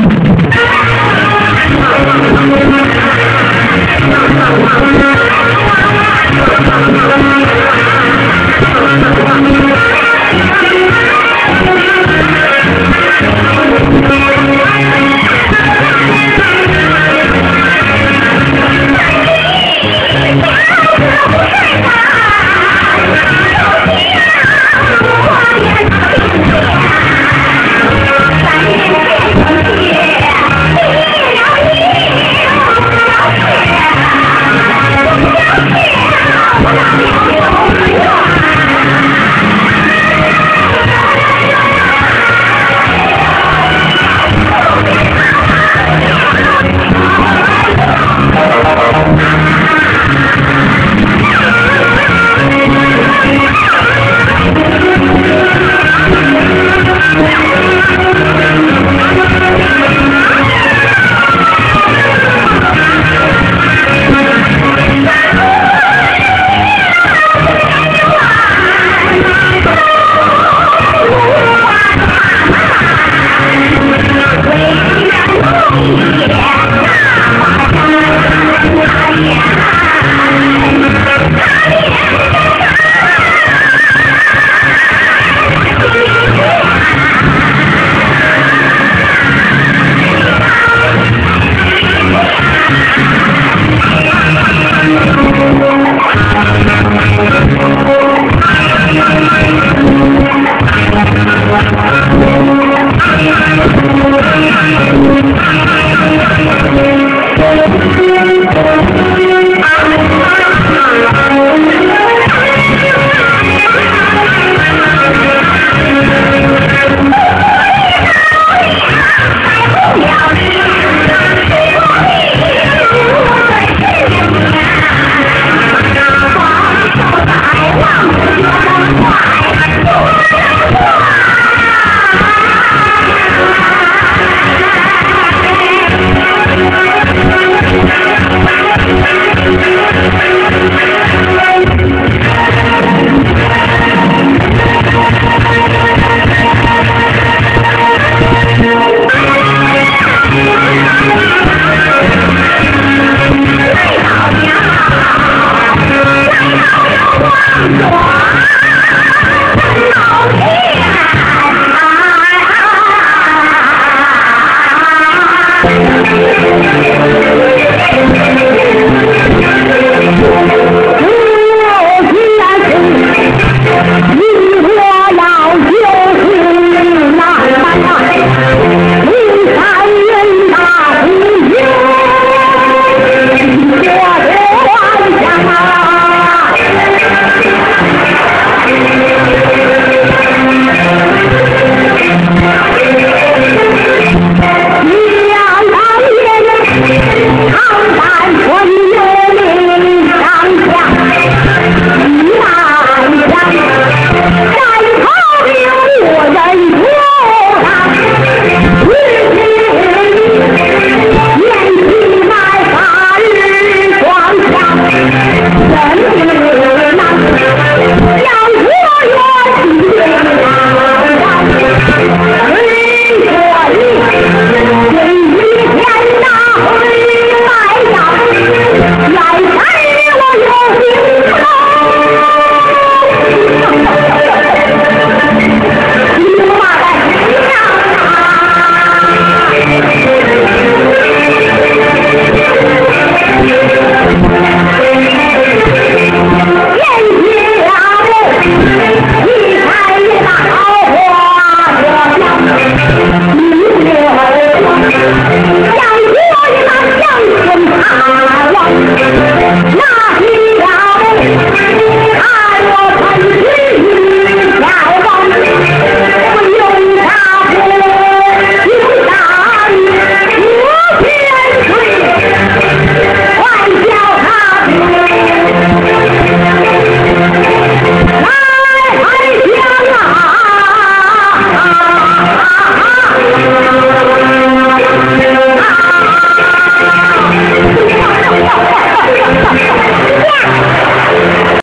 you